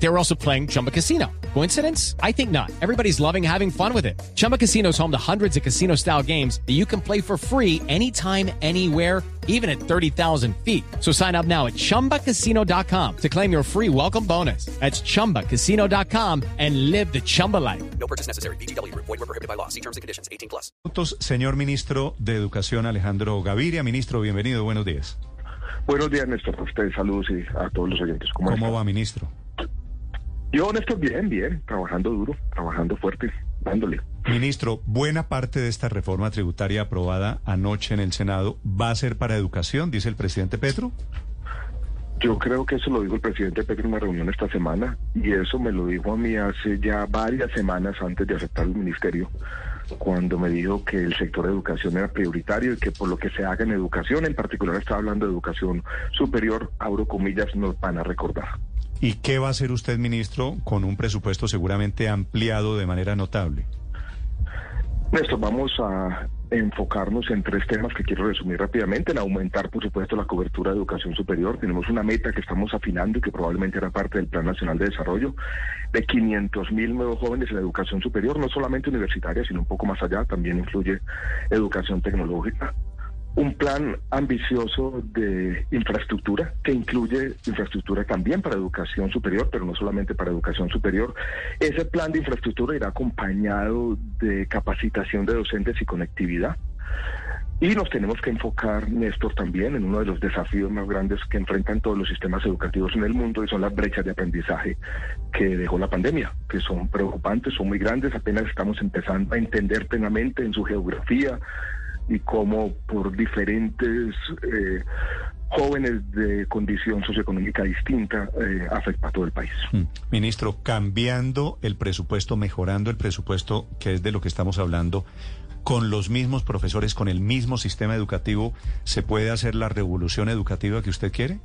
They were also playing Chumba Casino. Coincidence? I think not. Everybody's loving having fun with it. Chumba Casino is home to hundreds of casino style games that you can play for free anytime, anywhere, even at 30,000 feet. So sign up now at chumbacasino.com to claim your free welcome bonus. That's chumbacasino.com and live the Chumba life. No purchase necessary. BGW. Void were prohibited by law. See terms and conditions. 18 plus. Minutos, Señor ministro de Educación Alejandro Gaviria. Ministro, bienvenido. Buenos días. Buenos días, Néstor. A ustedes saludos y a todos los oyentes. ¿Cómo, ¿Cómo va, ministro? Yo, Néstor, bien, bien. Trabajando duro, trabajando fuerte, dándole. Ministro, buena parte de esta reforma tributaria aprobada anoche en el Senado va a ser para educación, dice el presidente Petro. Yo creo que eso lo dijo el presidente Petro en una reunión esta semana y eso me lo dijo a mí hace ya varias semanas antes de aceptar el ministerio, cuando me dijo que el sector de educación era prioritario y que por lo que se haga en educación, en particular está hablando de educación superior, abro comillas, nos van a recordar. ¿Y qué va a hacer usted, ministro, con un presupuesto seguramente ampliado de manera notable? Néstor, vamos a enfocarnos en tres temas que quiero resumir rápidamente. En aumentar, por supuesto, la cobertura de educación superior. Tenemos una meta que estamos afinando y que probablemente era parte del Plan Nacional de Desarrollo de 500 mil nuevos jóvenes en la educación superior, no solamente universitaria, sino un poco más allá. También incluye educación tecnológica un plan ambicioso de infraestructura que incluye infraestructura también para educación superior, pero no solamente para educación superior. Ese plan de infraestructura irá acompañado de capacitación de docentes y conectividad. Y nos tenemos que enfocar, Néstor, también en uno de los desafíos más grandes que enfrentan todos los sistemas educativos en el mundo, y son las brechas de aprendizaje que dejó la pandemia, que son preocupantes, son muy grandes, apenas estamos empezando a entender plenamente en su geografía, y cómo por diferentes eh, jóvenes de condición socioeconómica distinta eh, afecta a todo el país. Mm. Ministro, cambiando el presupuesto, mejorando el presupuesto, que es de lo que estamos hablando, con los mismos profesores, con el mismo sistema educativo, ¿se puede hacer la revolución educativa que usted quiere?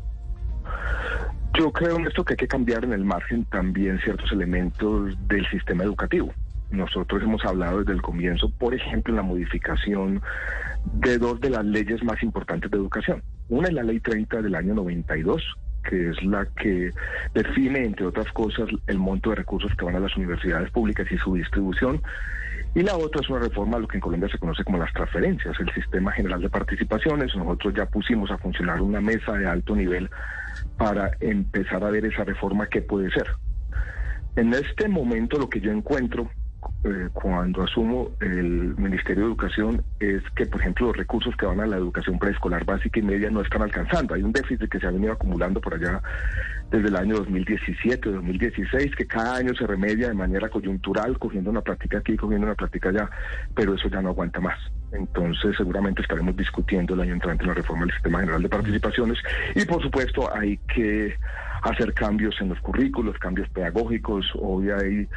Yo creo en esto que hay que cambiar en el margen también ciertos elementos del sistema educativo. Nosotros hemos hablado desde el comienzo, por ejemplo, en la modificación de dos de las leyes más importantes de educación. Una es la Ley 30 del año 92, que es la que define, entre otras cosas, el monto de recursos que van a las universidades públicas y su distribución. Y la otra es una reforma a lo que en Colombia se conoce como las transferencias, el sistema general de participaciones. Nosotros ya pusimos a funcionar una mesa de alto nivel para empezar a ver esa reforma que puede ser. En este momento lo que yo encuentro eh, cuando asumo el Ministerio de Educación es que, por ejemplo, los recursos que van a la educación preescolar básica y media no están alcanzando. Hay un déficit que se ha venido acumulando por allá desde el año 2017, 2016, que cada año se remedia de manera coyuntural, cogiendo una práctica aquí, cogiendo una práctica allá, pero eso ya no aguanta más. Entonces, seguramente estaremos discutiendo el año entrante la reforma del Sistema General de Participaciones y, por supuesto, hay que hacer cambios en los currículos, cambios pedagógicos. Hoy hay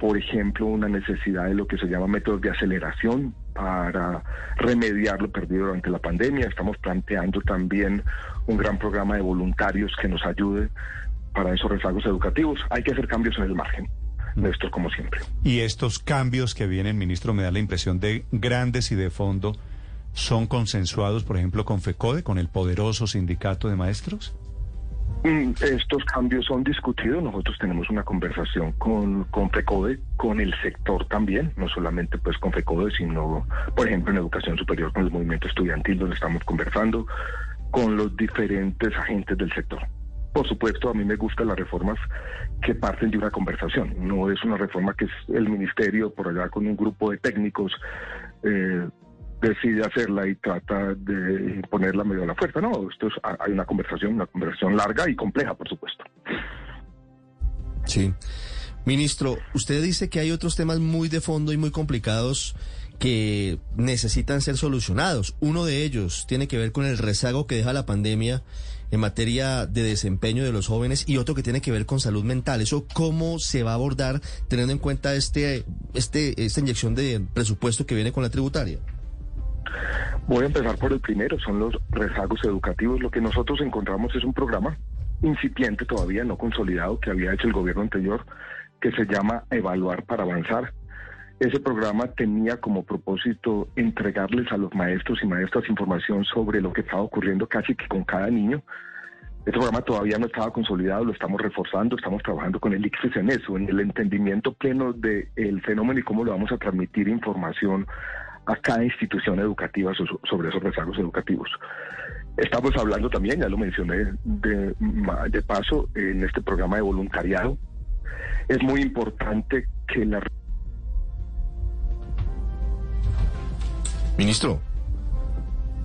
por ejemplo, una necesidad de lo que se llama métodos de aceleración para remediar lo perdido durante la pandemia. Estamos planteando también un gran programa de voluntarios que nos ayude para esos rezagos educativos. Hay que hacer cambios en el margen. Néstor, como siempre. Y estos cambios que vienen, ministro, me da la impresión de grandes y de fondo, ¿son consensuados, por ejemplo, con FECODE, con el poderoso sindicato de maestros? Mm, Estos cambios son discutidos. Nosotros tenemos una conversación con, con FECODE, con el sector también, no solamente pues con FECODE, sino, por ejemplo, en educación superior con el movimiento estudiantil, donde estamos conversando con los diferentes agentes del sector. Por supuesto, a mí me gustan las reformas que parten de una conversación. No es una reforma que es el ministerio por allá con un grupo de técnicos eh, decide hacerla y trata de ponerla medio a la fuerza. No, esto es, hay una conversación, una conversación larga y compleja, por supuesto. Sí. Ministro, usted dice que hay otros temas muy de fondo y muy complicados que necesitan ser solucionados. Uno de ellos tiene que ver con el rezago que deja la pandemia en materia de desempeño de los jóvenes y otro que tiene que ver con salud mental. ¿Eso cómo se va a abordar teniendo en cuenta este, este, esta inyección de presupuesto que viene con la tributaria? Voy a empezar por el primero, son los rezagos educativos. Lo que nosotros encontramos es un programa incipiente todavía, no consolidado, que había hecho el gobierno anterior, que se llama Evaluar para Avanzar, Ese programa tenía como propósito entregarles a los maestros y maestras información sobre lo que estaba ocurriendo casi que con cada niño. Este programa todavía no estaba consolidado, lo estamos reforzando, estamos trabajando con el ICFES en eso, en el entendimiento pleno del fenómeno y cómo lo vamos a transmitir información a cada institución educativa sobre esos rezagos educativos. Estamos hablando también, ya lo mencioné de, de paso, en este programa de voluntariado. Es muy importante que la Ministro,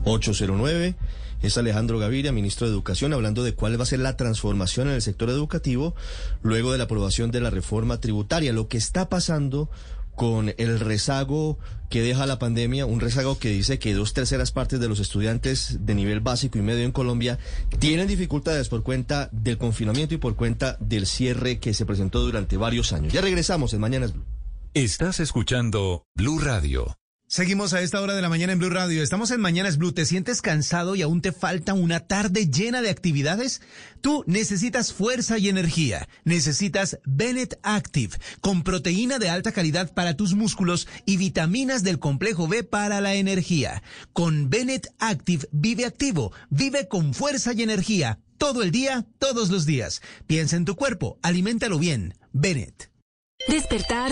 809 es Alejandro Gaviria, ministro de Educación, hablando de cuál va a ser la transformación en el sector educativo luego de la aprobación de la reforma tributaria. Lo que está pasando con el rezago que deja la pandemia, un rezago que dice que dos terceras partes de los estudiantes de nivel básico y medio en Colombia tienen dificultades por cuenta del confinamiento y por cuenta del cierre que se presentó durante varios años. Ya regresamos en Mañanas Blue. Estás escuchando Blue Radio. Seguimos a esta hora de la mañana en Blue Radio. Estamos en Mañanas Blue. ¿Te sientes cansado y aún te falta una tarde llena de actividades? Tú necesitas fuerza y energía. Necesitas Bennett Active, con proteína de alta calidad para tus músculos y vitaminas del complejo B para la energía. Con Bennett Active vive activo, vive con fuerza y energía, todo el día, todos los días. Piensa en tu cuerpo, aliméntalo bien. Bennett. Despertar.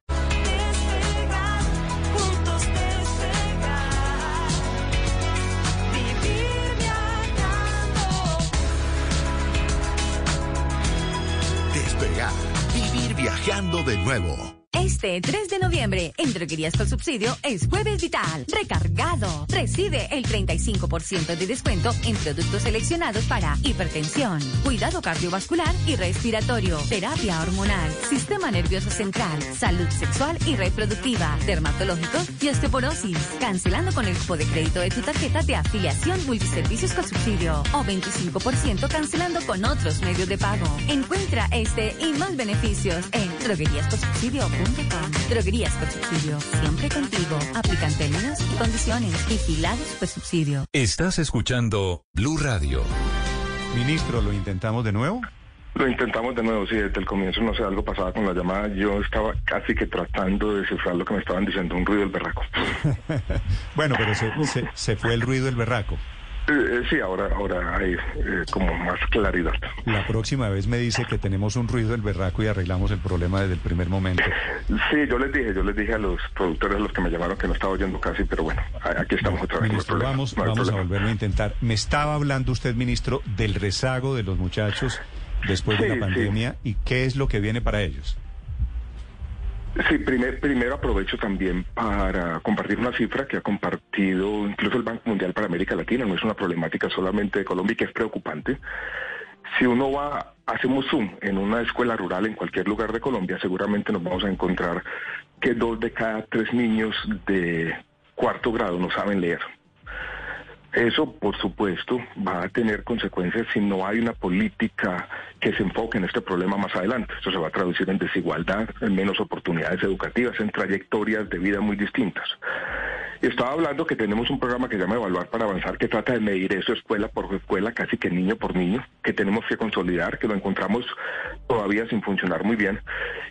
De nuevo. Este 3 de noviembre, en Droguerías con Subsidio, es Jueves Vital. Recargado. Recibe el 35% de descuento en productos seleccionados para hipertensión, cuidado cardiovascular y respiratorio, terapia hormonal, sistema nervioso central, salud sexual y reproductiva, dermatológico y osteoporosis. Cancelando con el cupo de crédito de tu tarjeta de afiliación multiservicios con subsidio o 25% cancelando con otros medios de pago. Encuentra este y más beneficios en drogueríasconsubsidio.com. Droguerías por subsidio. Siempre contigo. Aplican términos y condiciones. Vigilados por subsidio. Estás escuchando Blue Radio. Ministro, ¿lo intentamos de nuevo? Lo intentamos de nuevo, sí, desde el comienzo no sé, algo pasaba con la llamada. Yo estaba casi que tratando de descifrar lo que me estaban diciendo, un ruido del berraco. bueno, pero se, se fue el ruido del berraco. Eh, eh, sí, ahora, ahora hay eh, como más claridad. La próxima vez me dice que tenemos un ruido del berraco y arreglamos el problema desde el primer momento. Sí, yo les dije, yo les dije a los productores, a los que me llamaron, que no estaba oyendo casi, pero bueno, aquí estamos otra vez. Ministro, vamos, vamos a volverlo a intentar. Me estaba hablando usted, ministro, del rezago de los muchachos después de la pandemia y qué es lo que viene para ellos. Sí, primero aprovecho también para compartir una cifra que ha compartido incluso el Banco Mundial para América Latina, no es una problemática solamente de Colombia que es preocupante. Si uno va, hacemos zoom en una escuela rural en cualquier lugar de Colombia, seguramente nos vamos a encontrar que dos de cada tres niños de cuarto grado no saben leer. Eso, por supuesto, va a tener consecuencias si no hay una política que se enfoque en este problema más adelante. Esto se va a traducir en desigualdad, en menos oportunidades educativas, en trayectorias de vida muy distintas. Estaba hablando que tenemos un programa que se llama Evaluar para Avanzar, que trata de medir eso escuela por escuela, casi que niño por niño, que tenemos que consolidar, que lo encontramos todavía sin funcionar muy bien,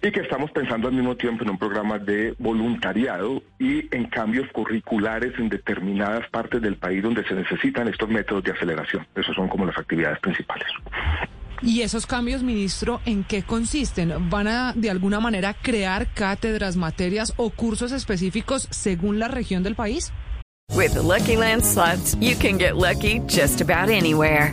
y que estamos pensando al mismo tiempo en un programa de voluntariado y en cambios curriculares en determinadas partes del país donde se necesitan estos métodos de aceleración. Esas son como las actividades principales. ¿Y esos cambios, ministro, en qué consisten? ¿Van a, de alguna manera, crear cátedras, materias o cursos específicos según la región del país? With the Lucky Land slots, you can get lucky just about anywhere.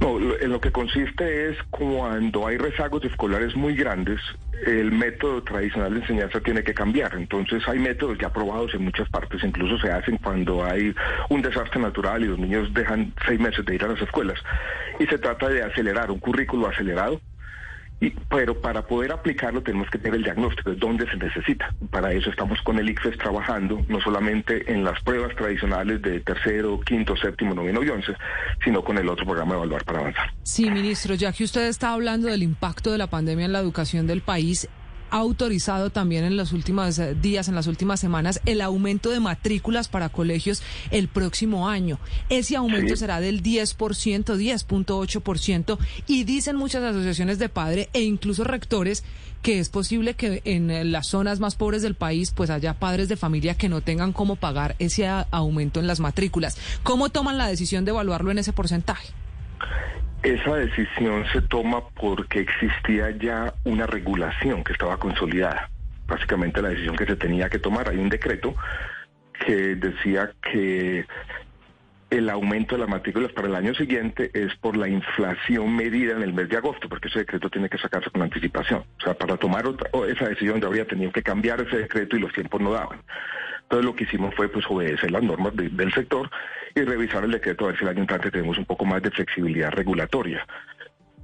No, en lo que consiste es cuando hay rezagos escolares muy grandes, el método tradicional de enseñanza tiene que cambiar. Entonces hay métodos ya probados en muchas partes, incluso se hacen cuando hay un desastre natural y los niños dejan seis meses de ir a las escuelas. Y se trata de acelerar, un currículo acelerado. Y, pero para poder aplicarlo tenemos que tener el diagnóstico de dónde se necesita. Para eso estamos con el ICFES trabajando, no solamente en las pruebas tradicionales de tercero, quinto, séptimo, noveno y once, sino con el otro programa de Evaluar para Avanzar. Sí, ministro, ya que usted está hablando del impacto de la pandemia en la educación del país, autorizado también en los últimos eh, días, en las últimas semanas, el aumento de matrículas para colegios el próximo año. Ese aumento Sí. será del 10%, 10.8%, y dicen muchas asociaciones de padres e incluso rectores que es posible que en eh, las zonas más pobres del país pues haya padres de familia que no tengan cómo pagar ese aumento en las matrículas. ¿Cómo toman la decisión de evaluarlo en ese porcentaje? Esa decisión se toma porque existía ya una regulación que estaba consolidada. Básicamente la decisión que se tenía que tomar, hay un decreto que decía que el aumento de las matrículas para el año siguiente es por la inflación medida en el mes de agosto, porque ese decreto tiene que sacarse con anticipación. O sea, para tomar esa decisión ya habría tenido que cambiar ese decreto y los tiempos no daban. Entonces lo que hicimos fue pues obedecer las normas de- del sector y revisar el decreto a ver si el año entrante tenemos un poco más de flexibilidad regulatoria.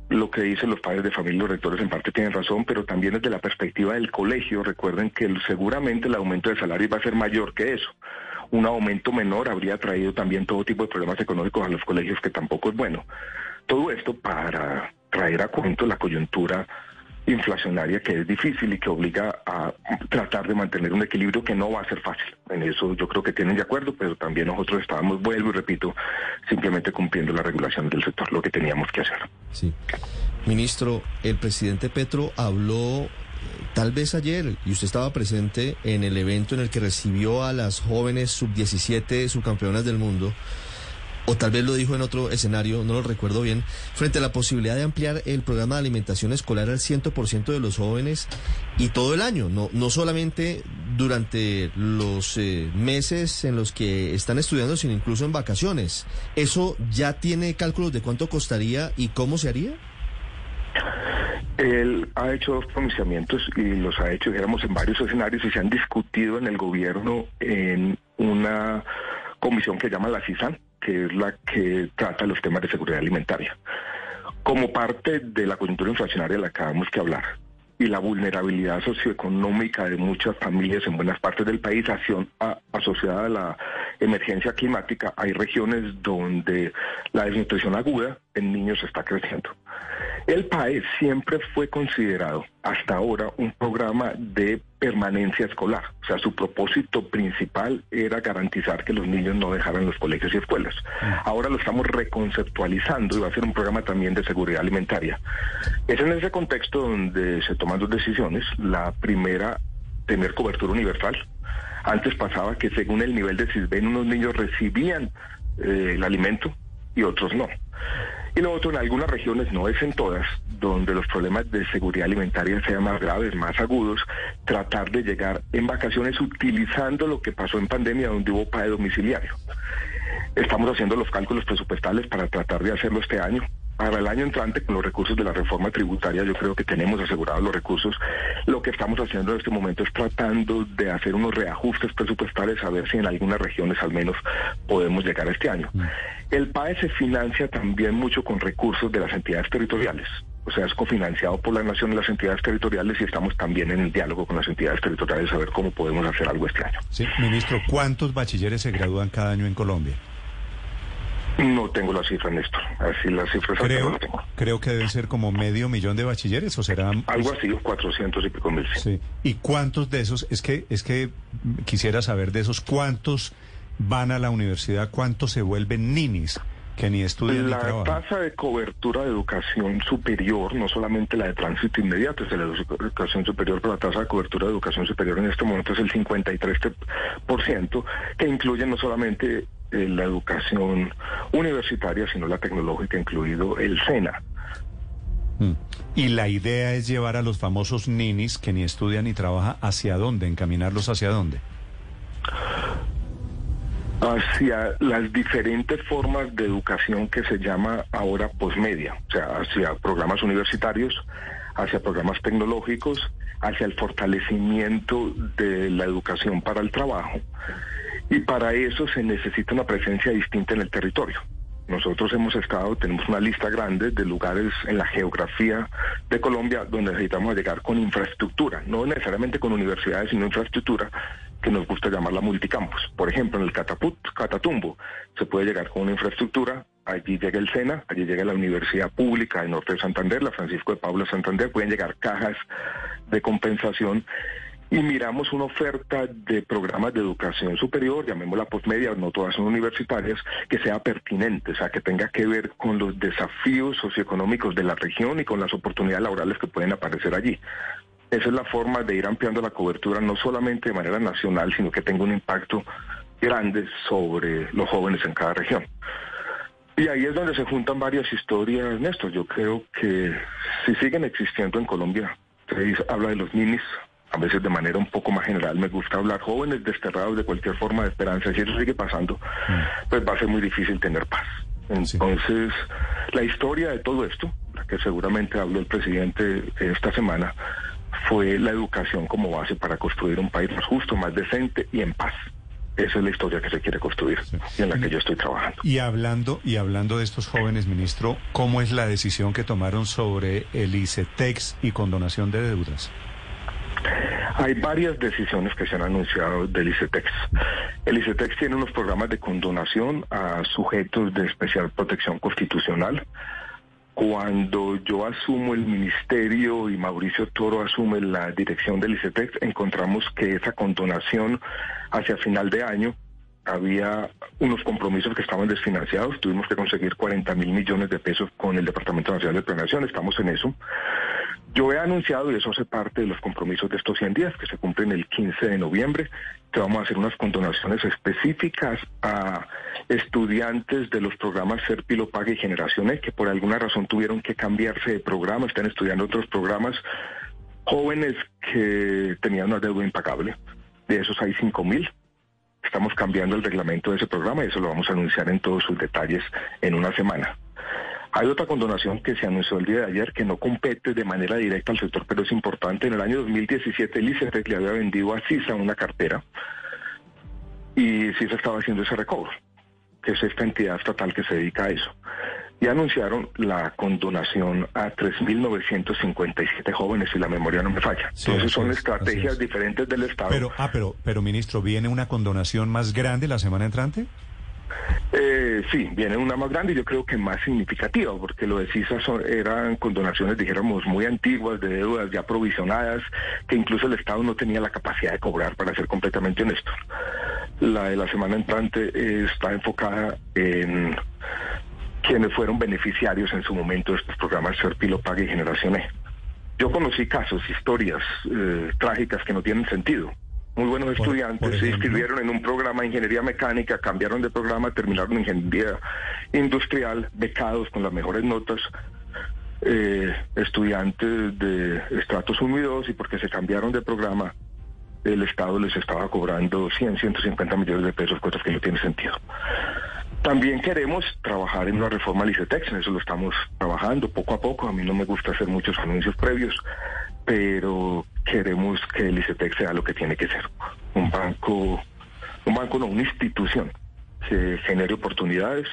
Lo que dicen los padres de familia los rectores en parte tienen razón, pero también desde la perspectiva del colegio, recuerden que seguramente el aumento de salario va a ser mayor que eso. Un aumento menor habría traído también todo tipo de problemas económicos a los colegios, que tampoco es bueno. Todo esto para traer a cuento la coyuntura inflacionaria que es difícil y que obliga a tratar de mantener un equilibrio que no va a ser fácil. En eso yo creo que tienen de acuerdo, pero también nosotros estábamos, vuelvo y repito, simplemente cumpliendo la regulación del sector, lo que teníamos que hacer. Sí. Ministro, el presidente Petro habló eh, tal vez ayer, y usted estaba presente en el evento en el que recibió a las jóvenes sub-17 subcampeonas del mundo, o tal vez lo dijo en otro escenario, no lo recuerdo bien, frente a la posibilidad de ampliar el programa de alimentación escolar al 100% de los jóvenes y todo el año, no, no solamente durante los eh, meses en los que están estudiando, sino incluso en vacaciones. ¿Eso ya tiene cálculos de cuánto costaría y cómo se haría? Él ha hecho dos pronunciamientos y los ha hecho, digamos, en varios escenarios y se han discutido en el gobierno en una comisión que llama la CISAN, que es la que trata los temas de seguridad alimentaria. Como parte de la coyuntura inflacionaria de la que acabamos que hablar y la vulnerabilidad socioeconómica de muchas familias en buenas partes del país asociada a la emergencia climática, hay regiones donde la desnutrición aguda en niños está creciendo. El PAE siempre fue considerado hasta ahora un programa de permanencia escolar. O sea, su propósito principal era garantizar que los niños no dejaran los colegios y escuelas. Ahora lo estamos reconceptualizando y va a ser un programa también de seguridad alimentaria. Es en ese contexto donde se toman dos decisiones. La primera, tener cobertura universal. Antes pasaba que según el nivel de CISBEN unos niños recibían eh, el alimento y otros no. Y lo en algunas regiones, no es en todas, donde los problemas de seguridad alimentaria sean más graves, más agudos, tratar de llegar en vacaciones utilizando lo que pasó en pandemia, donde hubo PAE domiciliario. Estamos haciendo los cálculos presupuestales para tratar de hacerlo este año. Para el año entrante, con los recursos de la reforma tributaria, yo creo que tenemos asegurados los recursos. Lo que estamos haciendo en este momento es tratando de hacer unos reajustes presupuestales a ver si en algunas regiones al menos podemos llegar a este año. El PAE se financia también mucho con recursos de las entidades territoriales. O sea, es cofinanciado por la nación y las entidades territoriales y estamos también en el diálogo con las entidades territoriales a ver cómo podemos hacer algo este año. Sí, ministro, ¿cuántos bachilleres se gradúan cada año en Colombia? No tengo la cifra, Néstor. Así las cifras no Creo, las tengo. creo que deben ser como medio millón de bachilleres o serán Algo así, 400 y pico mil. sí. ¿Y cuántos de esos? Es que es que quisiera saber de esos cuántos van a la universidad, cuántos se vuelven ninis que ni estudian ni La trabajan. tasa de cobertura de educación superior, no solamente la de tránsito inmediato, es de la educación superior, pero la tasa de cobertura de educación superior en este momento es el 53%, que incluye no solamente eh, la educación universitaria, sino la tecnológica, incluido el SENA. Mm. Y la idea es llevar a los famosos ninis que ni estudian ni trabajan hacia dónde, encaminarlos hacia dónde. hacia las diferentes formas de educación que se llama ahora posmedia, o sea, hacia programas universitarios, hacia programas tecnológicos, hacia el fortalecimiento de la educación para el trabajo. Y para eso se necesita una presencia distinta en el territorio. Nosotros hemos estado, tenemos una lista grande de lugares en la geografía de Colombia donde necesitamos llegar con infraestructura, no necesariamente con universidades, sino infraestructura que nos gusta llamarla multicampus. Por ejemplo, en el Cataput, Catatumbo, se puede llegar con una infraestructura, allí llega el SENA, allí llega la Universidad Pública de Norte de Santander, la Francisco de Pablo Santander, pueden llegar cajas de compensación y miramos una oferta de programas de educación superior, llamémosla postmedia, no todas son universitarias, que sea pertinente, o sea, que tenga que ver con los desafíos socioeconómicos de la región y con las oportunidades laborales que pueden aparecer allí. Esa es la forma de ir ampliando la cobertura, no solamente de manera nacional, sino que tenga un impacto grande sobre los jóvenes en cada región. Y ahí es donde se juntan varias historias, Néstor. Yo creo que si siguen existiendo en Colombia, se habla de los ninis, a veces de manera un poco más general, me gusta hablar jóvenes desterrados de cualquier forma de esperanza. Si eso sigue pasando, pues va a ser muy difícil tener paz. Entonces, la historia de todo esto, la que seguramente habló el presidente esta semana, fue la educación como base para construir un país más justo, más decente y en paz. Esa es la historia que se quiere construir y en la que yo estoy trabajando. Y hablando, y hablando de estos jóvenes, ministro, ¿cómo es la decisión que tomaron sobre el ICETEX y condonación de deudas? Hay varias decisiones que se han anunciado del ICETEX. El ICETEX tiene unos programas de condonación a sujetos de especial protección constitucional. Cuando yo asumo el ministerio y Mauricio Toro asume la dirección del ICETEX, encontramos que esa condonación hacia final de año había unos compromisos que estaban desfinanciados, tuvimos que conseguir 40 mil millones de pesos con el Departamento Nacional de Planeación, estamos en eso. Yo he anunciado, y eso hace parte de los compromisos de estos 100 días, que se cumplen el 15 de noviembre, que vamos a hacer unas condonaciones específicas a estudiantes de los programas Serpilo Paga y Generaciones que por alguna razón tuvieron que cambiarse de programa, están estudiando otros programas, jóvenes que tenían una deuda impagable. De esos hay 5 mil. Estamos cambiando el reglamento de ese programa y eso lo vamos a anunciar en todos sus detalles en una semana. Hay otra condonación que se anunció el día de ayer que no compete de manera directa al sector, pero es importante. En el año 2017 el ICETEC le había vendido a CISA una cartera y CISA estaba haciendo ese recobro, que es esta entidad estatal que se dedica a eso. Y anunciaron la condonación a 3.957 jóvenes, si la memoria no me falla. Entonces son estrategias diferentes del Estado. Pero, ah, pero, pero ministro, ¿viene una condonación más grande la semana entrante? Eh, sí, viene una más grande y yo creo que más significativa, porque lo de CISA son, eran condonaciones, dijéramos, muy antiguas, de deudas ya provisionadas, que incluso el Estado no tenía la capacidad de cobrar, para ser completamente honesto. La de la semana entrante está enfocada en quienes fueron beneficiarios en su momento de estos programas Serpilo Paga y Generación E. Yo conocí casos, historias eh, trágicas que no tienen sentido muy buenos estudiantes, se inscribieron en un programa de ingeniería mecánica, cambiaron de programa, terminaron en ingeniería industrial, becados con las mejores notas, eh, estudiantes de estratos unidos y porque se cambiaron de programa, el Estado les estaba cobrando 100, 150 millones de pesos, cosas que no tienen sentido. También queremos trabajar en una reforma al ICETEX, en eso lo estamos trabajando poco a poco. A mí no me gusta hacer muchos anuncios previos, pero queremos que el ICETEX sea lo que tiene que ser. Un banco, un banco no, una institución que genere oportunidades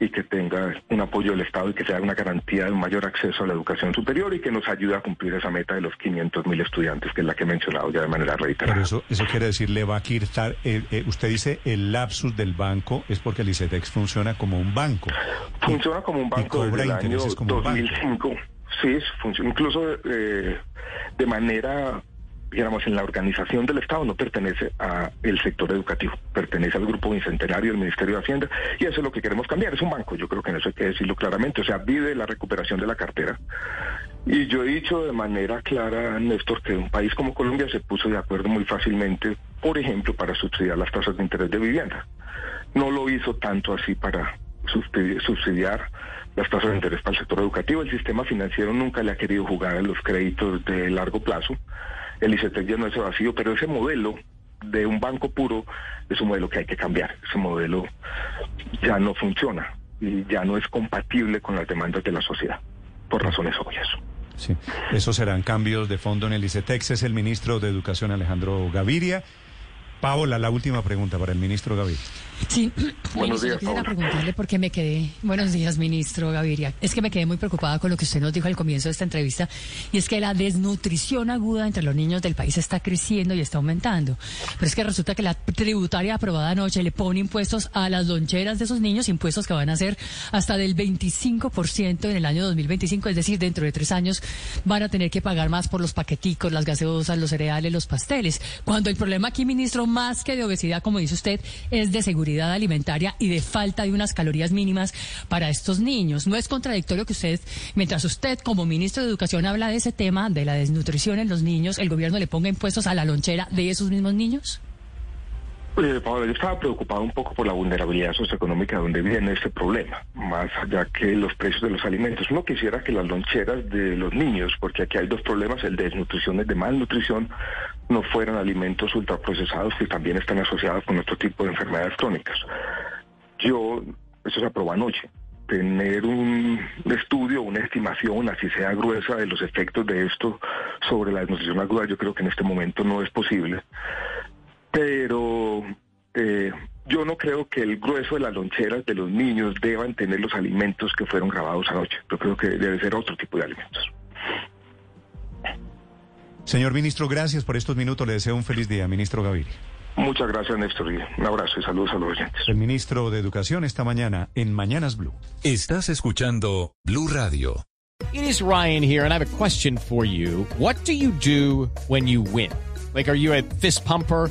y que tenga un apoyo del Estado y que sea una garantía de un mayor acceso a la educación superior y que nos ayude a cumplir esa meta de los 500 mil estudiantes, que es la que he mencionado ya de manera reiterada. Pero eso, eso quiere decir, le va a quitar, eh, eh, usted dice el lapsus del banco es porque el ICETEX funciona como un banco. Funciona como un banco desde el año 2005. Sí, funciona incluso eh, de manera digamos, en la organización del Estado no pertenece a el sector educativo, pertenece al grupo bicentenario del Ministerio de Hacienda y eso es lo que queremos cambiar, es un banco, yo creo que en eso hay que decirlo claramente, o sea, vive la recuperación de la cartera. Y yo he dicho de manera clara, Néstor, que un país como Colombia se puso de acuerdo muy fácilmente, por ejemplo, para subsidiar las tasas de interés de vivienda. No lo hizo tanto así para subsidiar las tasas de interés para el sector educativo. El sistema financiero nunca le ha querido jugar a los créditos de largo plazo. El ICETEC ya no es vacío, pero ese modelo de un banco puro es un modelo que hay que cambiar. Ese modelo ya no funciona y ya no es compatible con las demandas de la sociedad, por razones obvias. Sí, esos serán cambios de fondo en el ICETEX. Es el ministro de Educación, Alejandro Gaviria. Paola, la última pregunta para el ministro Gaviria. Sí, Buenos ministro, días, yo quisiera Paola. preguntarle porque me quedé. Buenos días, ministro Gaviria. Es que me quedé muy preocupada con lo que usted nos dijo al comienzo de esta entrevista y es que la desnutrición aguda entre los niños del país está creciendo y está aumentando. Pero es que resulta que la tributaria aprobada anoche le pone impuestos a las loncheras de esos niños, impuestos que van a ser hasta del 25% en el año 2025, es decir, dentro de tres años van a tener que pagar más por los paqueticos, las gaseosas, los cereales, los pasteles. Cuando el problema aquí, ministro, más que de obesidad, como dice usted, es de seguridad alimentaria y de falta de unas calorías mínimas para estos niños. ¿No es contradictorio que usted, mientras usted como ministro de Educación habla de ese tema, de la desnutrición en los niños, el gobierno le ponga impuestos a la lonchera de esos mismos niños? Eh, Paola, yo estaba preocupado un poco por la vulnerabilidad socioeconómica de donde viene este problema, más allá que los precios de los alimentos. Uno quisiera que las loncheras de los niños, porque aquí hay dos problemas, el de desnutrición y el de malnutrición, no fueran alimentos ultraprocesados que también están asociados con otro tipo de enfermedades crónicas. Yo, eso se aprobó anoche, tener un estudio, una estimación, así sea gruesa, de los efectos de esto sobre la desnutrición aguda, yo creo que en este momento no es posible pero eh, yo no creo que el grueso de las loncheras de los niños deban tener los alimentos que fueron grabados anoche. Yo creo que debe ser otro tipo de alimentos. Señor ministro, gracias por estos minutos. Le deseo un feliz día, ministro Gaviria. Muchas gracias, Néstor. Un abrazo y saludos a los oyentes. El ministro de Educación esta mañana en Mañanas Blue. Estás escuchando Blue Radio. It is Ryan here, and I have a question for you. What do you do when you win? Like, are you a fist pumper?